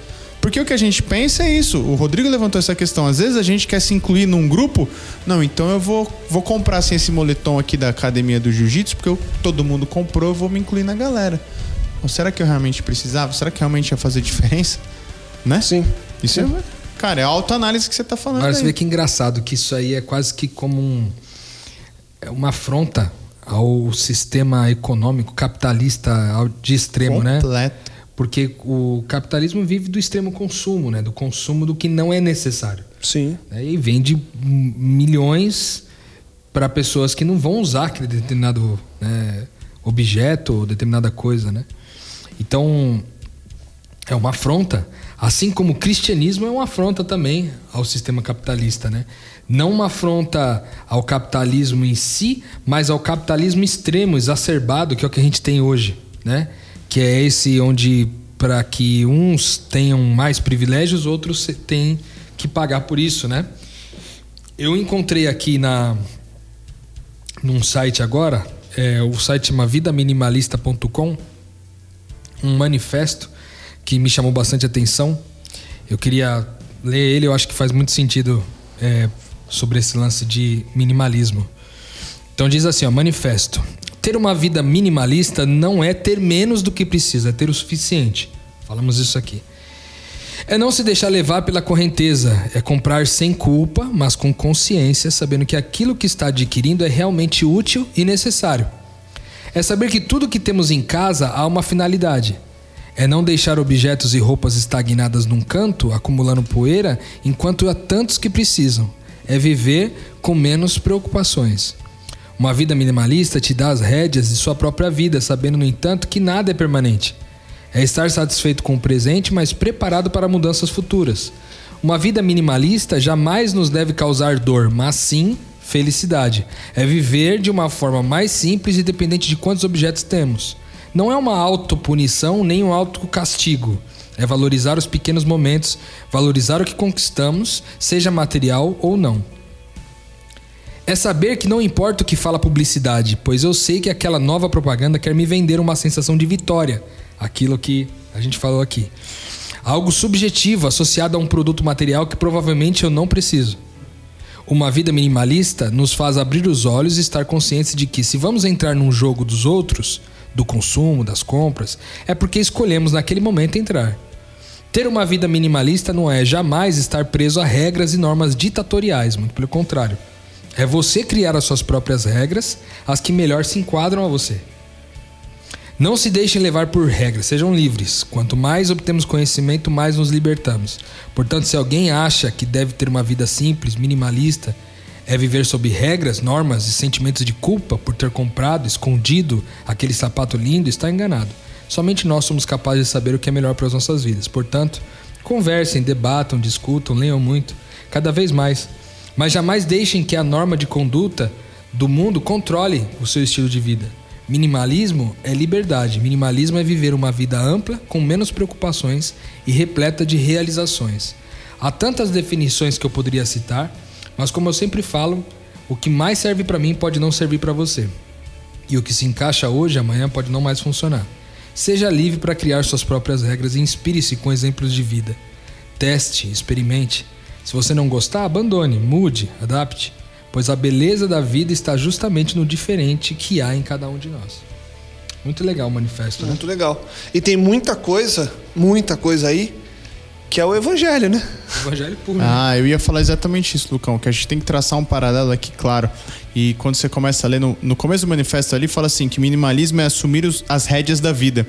Porque o que a gente pensa é isso. O Rodrigo levantou essa questão. Às vezes a gente quer se incluir num grupo. Não, então eu vou, vou comprar assim, esse moletom aqui da academia do jiu-jitsu, porque eu- todo mundo comprou, eu vou me incluir na galera. Ou será que eu realmente precisava? Será que realmente ia fazer diferença? Né? Sim. Isso é. Cara, é a autoanálise que você tá falando. Agora você aí. vê que engraçado que isso aí é quase que como um, é uma afronta ao sistema econômico capitalista de extremo, né? Completo. Porque o capitalismo vive do extremo consumo, né? Do consumo do que não é necessário. Sim. né? E vende milhões para pessoas que não vão usar aquele determinado né, objeto ou determinada coisa, né? Então é uma afronta, assim como o cristianismo é uma afronta também ao sistema capitalista, né? Não uma afronta ao capitalismo em si, mas ao capitalismo extremo, exacerbado, que é o que a gente tem hoje, né? Que é esse onde para que uns tenham mais privilégios, outros têm que pagar por isso, né? Eu encontrei aqui na num site agora, é, o site chama vidaminimalista.com, um manifesto que me chamou bastante atenção. Eu queria ler ele, eu acho que faz muito sentido é, sobre esse lance de minimalismo. Então diz assim, ó, manifesto. Ter uma vida minimalista não é ter menos do que precisa, é ter o suficiente. Falamos isso aqui. É não se deixar levar pela correnteza, é comprar sem culpa, mas com consciência, sabendo que aquilo que está adquirindo é realmente útil e necessário. É saber que tudo que temos em casa há uma finalidade. É não deixar objetos e roupas estagnadas num canto, acumulando poeira, enquanto há tantos que precisam. É viver com menos preocupações. Uma vida minimalista te dá as rédeas de sua própria vida, sabendo, no entanto, que nada é permanente. É estar satisfeito com o presente, mas preparado para mudanças futuras. Uma vida minimalista jamais nos deve causar dor, mas sim felicidade. É viver de uma forma mais simples e dependente de quantos objetos temos. Não é uma autopunição nem um autocastigo. É valorizar os pequenos momentos, valorizar o que conquistamos, seja material ou não. É saber que não importa o que fala a publicidade, pois eu sei que aquela nova propaganda quer me vender uma sensação de vitória, aquilo que a gente falou aqui. Algo subjetivo associado a um produto material que provavelmente eu não preciso. Uma vida minimalista nos faz abrir os olhos e estar conscientes de que, se vamos entrar num jogo dos outros, do consumo, das compras, é porque escolhemos naquele momento entrar. Ter uma vida minimalista não é jamais estar preso a regras e normas ditatoriais, muito pelo contrário. É você criar as suas próprias regras, as que melhor se enquadram a você. Não se deixem levar por regras, sejam livres. Quanto mais obtemos conhecimento, mais nos libertamos. Portanto, se alguém acha que deve ter uma vida simples, minimalista, é viver sob regras, normas e sentimentos de culpa por ter comprado, escondido aquele sapato lindo, está enganado. Somente nós somos capazes de saber o que é melhor para as nossas vidas. Portanto, conversem, debatam, discutam, leiam muito, cada vez mais. Mas jamais deixem que a norma de conduta do mundo controle o seu estilo de vida. Minimalismo é liberdade. Minimalismo é viver uma vida ampla, com menos preocupações e repleta de realizações. Há tantas definições que eu poderia citar, mas como eu sempre falo, o que mais serve para mim pode não servir para você. E o que se encaixa hoje, amanhã pode não mais funcionar. Seja livre para criar suas próprias regras e inspire-se com exemplos de vida. Teste, experimente. Se você não gostar, abandone, mude, adapte pois a beleza da vida está justamente no diferente que há em cada um de nós. Muito legal o manifesto, né? Muito legal. E tem muita coisa, muita coisa aí, que é o evangelho, né? Evangelho puro. né? Ah, eu ia falar exatamente isso, Lucão, que a gente tem que traçar um paralelo aqui, claro. E quando você começa a ler, no, no começo do manifesto ali, fala assim, que minimalismo é assumir os- as rédeas da vida.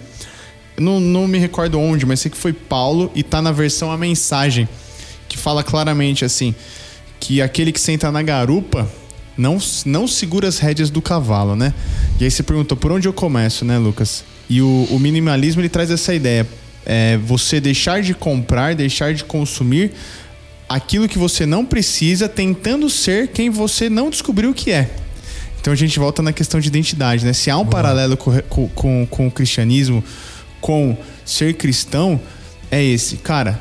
Eu não, não me recordo onde, mas sei que foi Paulo e tá na versão a mensagem, que fala claramente assim, que aquele que senta na garupa não, não segura as rédeas do cavalo, né? E aí você perguntou, por onde eu começo, né, Lucas? E o, o minimalismo, ele traz essa ideia. É você deixar de comprar, deixar de consumir aquilo que você não precisa, tentando ser quem você não descobriu que é. Então a gente volta na questão de identidade, né? Se há um paralelo com, com, com, o cristianismo, com ser cristão, é esse. Cara,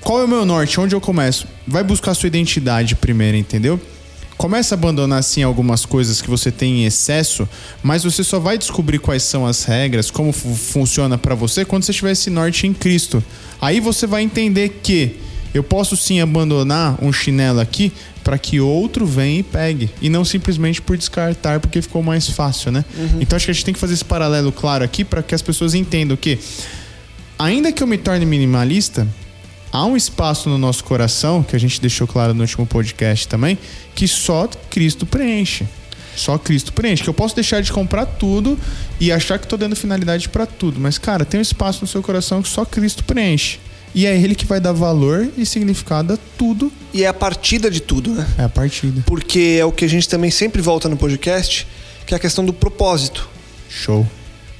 qual é o meu norte? Onde eu começo? Vai buscar a sua identidade primeiro, entendeu? Começa a abandonar sim algumas coisas que você tem em excesso, mas você só vai descobrir quais são as regras, como fu- funciona pra você quando você tiver esse norte em Cristo. Aí você vai entender que eu posso sim abandonar um chinelo aqui para que outro venha e pegue e não simplesmente por descartar porque ficou mais fácil, né? Então acho que a gente tem que fazer esse paralelo claro aqui para que as pessoas entendam que ainda que eu me torne minimalista, há um espaço no nosso coração, que a gente deixou claro no último podcast também, que só Cristo preenche. Só Cristo preenche. Que eu posso deixar de comprar tudo e achar que tô dando finalidade para tudo. Mas, cara, tem um espaço no seu coração que só Cristo preenche. E é Ele que vai dar valor e significado a tudo. E é a partida de tudo, né? É a partida. Porque é o que a gente também sempre volta no podcast, que é a questão do propósito. Show.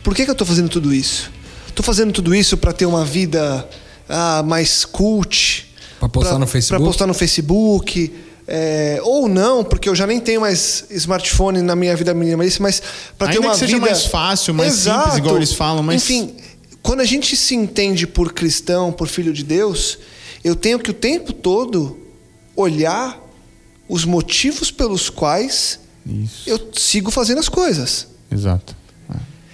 Por que, que eu tô fazendo tudo isso? Tô fazendo tudo isso para ter uma vida ah, mais cult. Pra postar no Facebook? Pra postar no Facebook. é, ou não, porque eu já nem tenho mais smartphone na minha vida minimalista, mas para ter uma que seja vida mais fácil, mais simples, igual eles falam, mas- Enfim, quando a gente se entende por cristão, por filho de Deus, eu tenho que o tempo todo olhar os motivos pelos quais Isso. eu sigo fazendo as coisas. Exato.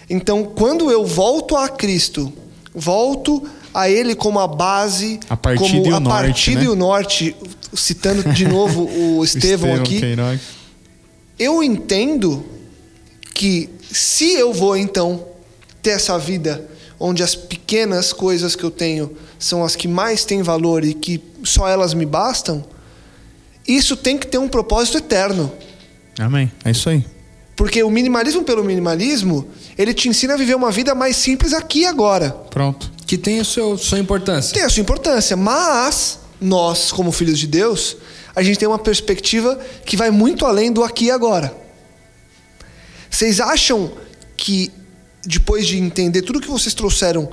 Então, quando eu volto a Cristo, volto a Ele como a base, A partida como a norte, partida né? e o norte, citando de novo o Estevão aqui, Queiroz. eu entendo que se eu vou então ter essa vida onde as pequenas coisas que eu tenho são as que mais têm valor e que só elas me bastam, isso tem que ter um propósito eterno. Amém. É isso aí. Porque o minimalismo pelo minimalismo, ele te ensina a viver uma vida mais simples aqui e agora. Pronto. Que tem o seu, sua importância. Tem a sua importância, mas nós, como filhos de Deus, a gente tem uma perspectiva que vai muito além do aqui e agora. Vocês acham que depois de entender tudo que vocês trouxeram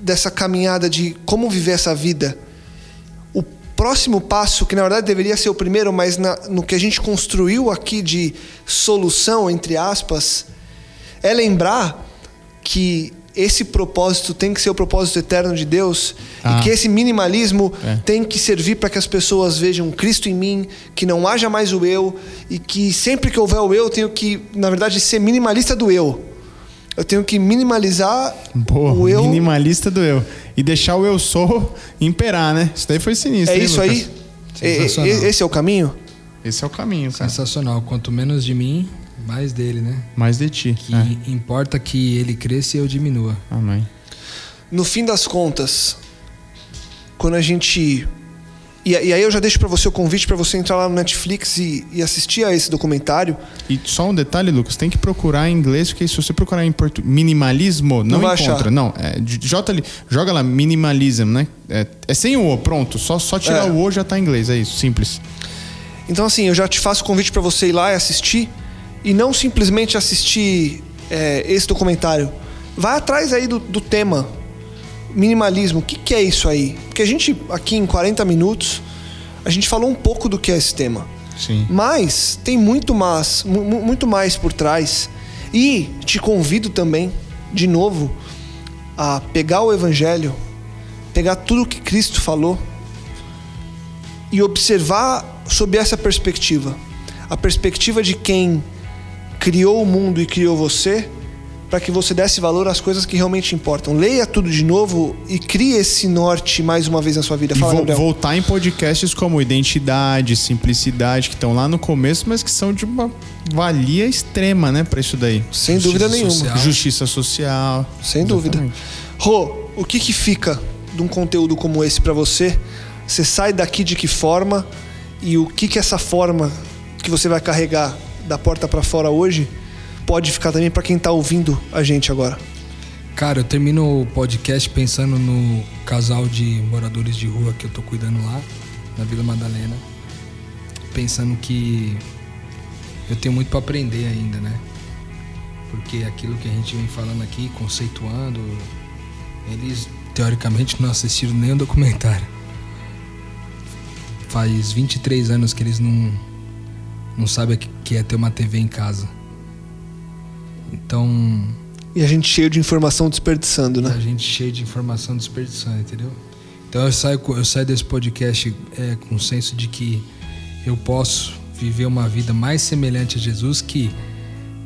dessa caminhada de como viver essa vida, o próximo passo, que na verdade deveria ser o primeiro, mas na, no que a gente construiu aqui de solução, entre aspas, é lembrar que esse propósito tem que ser o propósito eterno de Deus Ah. e que esse minimalismo É. tem que servir para que as pessoas vejam Cristo em mim, que não haja mais o eu e que sempre que houver o eu, eu tenho que, na verdade, ser minimalista do eu. Eu tenho que minimalizar Boa, o eu. minimalista do eu. E deixar o eu sou imperar, né? Isso daí foi sinistro. É hein, isso Lucas? aí? Sensacional. e- Esse é o caminho? Esse é o caminho, cara. Sensacional. Quanto menos de mim, mais dele, né? Mais de ti. Que É. importa que ele cresça e eu diminua. Amém. No fim das contas, quando a gente. E, e aí eu já deixo para você o convite para você entrar lá no Netflix e, e assistir a esse documentário. E só um detalhe, Lucas, tem que procurar em inglês, porque se você procurar em português, minimalismo, não, vai encontra. achar. Não, é, j- joga lá, minimalism, né? É, é sem o O, pronto. Só, só tirar É. o O já tá em inglês, é isso, simples. Então, assim, eu já te faço o convite para você ir lá e assistir. E não simplesmente assistir é, esse documentário. Vai atrás aí do, do tema. Minimalismo. O que, que é isso aí? Porque a gente, aqui em 40 minutos, a gente falou um pouco do que é esse tema. Sim. Mas tem muito mais, mu- mu- muito mais por trás. E te convido também, de novo, a pegar o evangelho, pegar tudo que Cristo falou e observar sob essa perspectiva. A perspectiva de quem criou o mundo e criou você, para que você desse valor às coisas que realmente importam. Leia tudo de novo e crie esse norte mais uma vez na sua vida. E Fala, vo- Gabriel. voltar em podcasts como Identidade, Simplicidade, que estão lá no começo, mas que são de uma valia extrema, né, pra isso daí. Sem Justiça dúvida nenhuma. social. Justiça social. Sem dúvida. Exatamente. Rô, o que que fica de um conteúdo como esse pra você? Você sai daqui de que forma? E o que que essa forma que você vai carregar da porta pra fora hoje pode ficar também pra quem tá ouvindo a gente agora? Cara, eu termino o podcast pensando no casal de moradores de rua que eu tô cuidando lá, na Vila Madalena. Pensando que eu tenho muito pra aprender ainda, né? Porque aquilo que a gente vem falando aqui, conceituando, eles teoricamente não assistiram nem o documentário. Faz 23 anos que eles não, não sabem o que- é ter uma TV em casa. Então, E a gente cheio de informação desperdiçando, a né? gente cheio de informação desperdiçando, entendeu? Então eu saio, eu saio desse podcast é, com o senso de que eu posso viver uma vida mais semelhante a Jesus que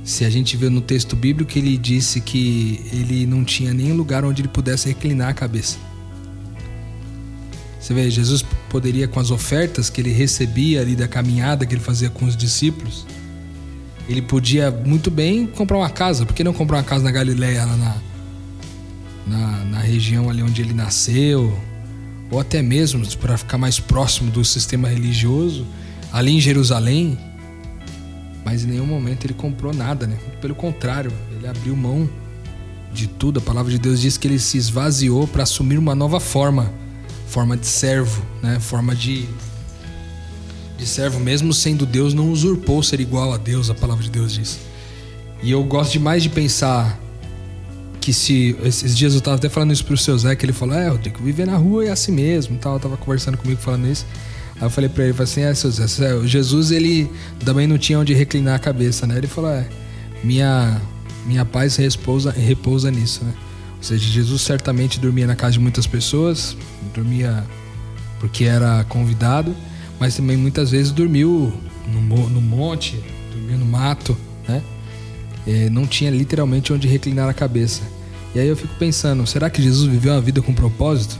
se a gente vê no texto bíblico ele disse que ele não tinha nem lugar onde ele pudesse reclinar a cabeça. Você vê, Jesus poderia com as ofertas que ele recebia ali da caminhada que ele fazia com os discípulos, ele podia muito bem comprar uma casa. Por que não comprar uma casa na Galileia, na, na, na região ali onde ele nasceu? Ou até mesmo para ficar mais próximo do sistema religioso, ali em Jerusalém. Mas em nenhum momento ele comprou nada, né? Pelo contrário, ele abriu mão de tudo. A palavra de Deus diz que ele se esvaziou para assumir uma nova forma, forma de servo, né? Forma de de servo, mesmo sendo Deus, não usurpou ser igual a Deus, a palavra de Deus diz. E eu gosto demais de pensar que se. Esses dias eu tava até falando isso pro seu Zé, que ele falou: É, que viver na rua é assim mesmo. Tal. Eu tava conversando comigo falando isso. Aí eu falei pra ele, assim: É, seu Zé, Jesus ele também não tinha onde reclinar a cabeça, né? Ele falou: É, minha, minha paz repousa, repousa nisso, né? Ou seja, Jesus certamente dormia na casa de muitas pessoas, dormia porque era convidado, mas também muitas vezes dormiu no, no monte, dormiu no mato, né? É, não tinha literalmente onde reclinar a cabeça. E aí eu fico pensando, será que Jesus viveu uma vida com propósito?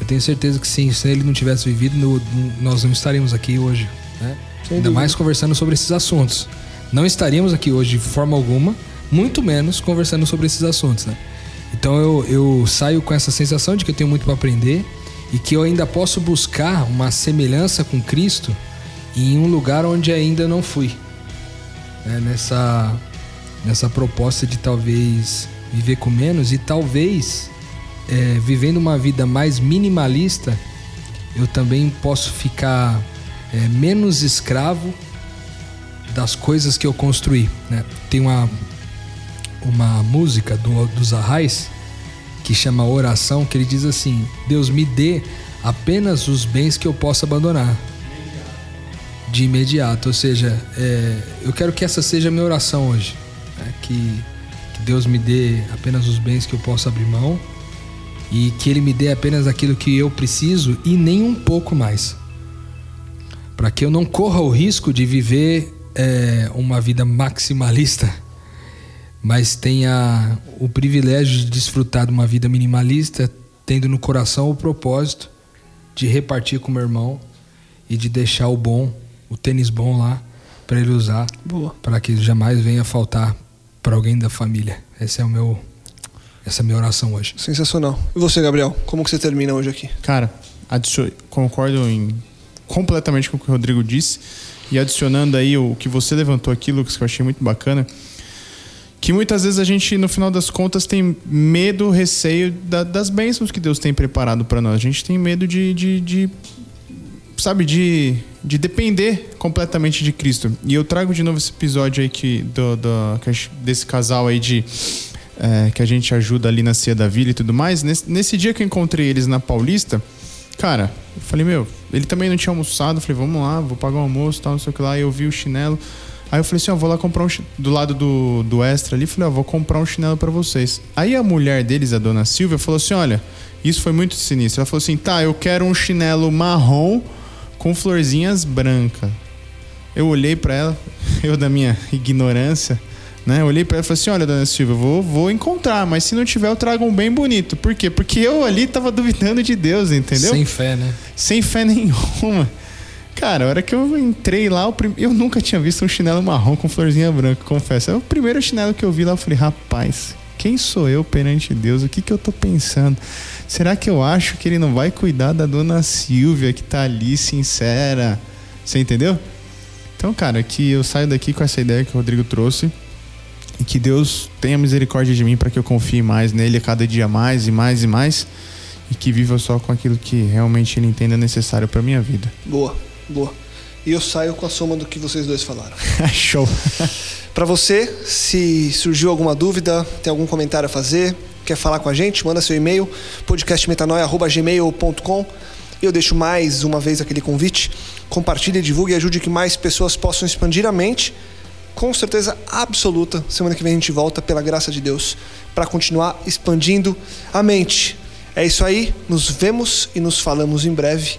Eu tenho certeza que sim, se ele não tivesse vivido, nós não estaríamos aqui hoje, né? Ainda mais conversando sobre esses assuntos. Não estaríamos aqui hoje de forma alguma, muito menos conversando sobre esses assuntos, né? Então eu, eu saio com essa sensação de que eu tenho muito para aprender e que eu ainda posso buscar uma semelhança com Cristo em um lugar onde ainda não fui. né? Nessa, nessa proposta de talvez viver com menos e talvez é, vivendo uma vida mais minimalista, eu também posso ficar é, menos escravo das coisas que eu construí. Né? Tem uma, uma música do, dos Arrais que chama Oração, que ele diz assim: Deus me dê apenas os bens que eu possa abandonar. De imediato. Ou seja, é, eu quero que essa seja a minha oração hoje. né? Que, que Deus me dê apenas os bens que eu possa abrir mão e que Ele me dê apenas aquilo que eu preciso e nem um pouco mais. Para que eu não corra o risco de viver é, uma vida maximalista, mas tenha o privilégio de desfrutar de uma vida minimalista, tendo no coração o propósito de repartir com meu irmão e de deixar o bom, o tênis bom lá para ele usar, para que jamais venha faltar para alguém da família. Esse é o meu essa é a minha oração hoje. Sensacional. E você, Gabriel? Como que você termina hoje aqui? Cara, concordo em- completamente com o que o Rodrigo disse. E adicionando aí o que você levantou aqui, Lucas, que eu achei muito bacana. Que muitas vezes a gente, no final das contas, tem medo, receio da- das bênçãos que Deus tem preparado para nós. A gente tem medo de, de, de, sabe, de, de depender completamente de Cristo. E eu trago de novo esse episódio aí que, do, do- desse casal aí de é, que a gente ajuda ali na Cia da Vila e tudo mais. Nesse, nesse dia que eu encontrei eles na Paulista, cara, eu falei, meu, ele também não tinha almoçado. Eu falei, vamos lá, vou pagar o almoço tal, não sei o que lá. E eu vi o chinelo. Aí eu falei assim, ó, vou lá comprar um do lado do, do extra ali, falei, ó, vou comprar um chinelo pra vocês. Aí a mulher deles, a dona Silvia, falou assim, olha, isso foi muito sinistro. Ela falou assim, tá, eu quero um chinelo marrom com florzinhas brancas. Eu olhei pra ela, eu da minha ignorância, né? Eu olhei pra ela e falei assim: olha, dona Silvia, eu vou, vou encontrar, mas se não tiver, eu trago um bem bonito. Por quê? Porque eu ali tava duvidando de Deus, entendeu? Sem fé, né? Sem fé nenhuma. Cara, a hora que eu entrei lá, o prim- eu nunca tinha visto um chinelo marrom com florzinha branca, confesso. É o primeiro chinelo que eu vi lá, eu falei, rapaz, quem sou eu perante Deus? O que que eu tô pensando? Será que eu acho que ele não vai cuidar da dona Silvia, que tá ali sincera? Você entendeu? Então, cara, que eu saio daqui com essa ideia que o Rodrigo trouxe e que Deus tenha misericórdia de mim para que eu confie mais nele a cada dia mais e mais e mais e que viva só com aquilo que realmente ele entenda necessário para minha vida. Boa, boa. E eu saio com a soma do que vocês dois falaram. Show. Para você, se surgiu alguma dúvida, tem algum comentário a fazer, quer falar com a gente, manda seu e-mail, podcastmetanoia.gmail.com. Eu deixo mais uma vez aquele convite. Compartilhe, divulgue e ajude que mais pessoas possam expandir a mente. Com certeza absoluta, semana que vem a gente volta, pela graça de Deus, para continuar expandindo a mente. É isso aí, nos vemos e nos falamos em breve.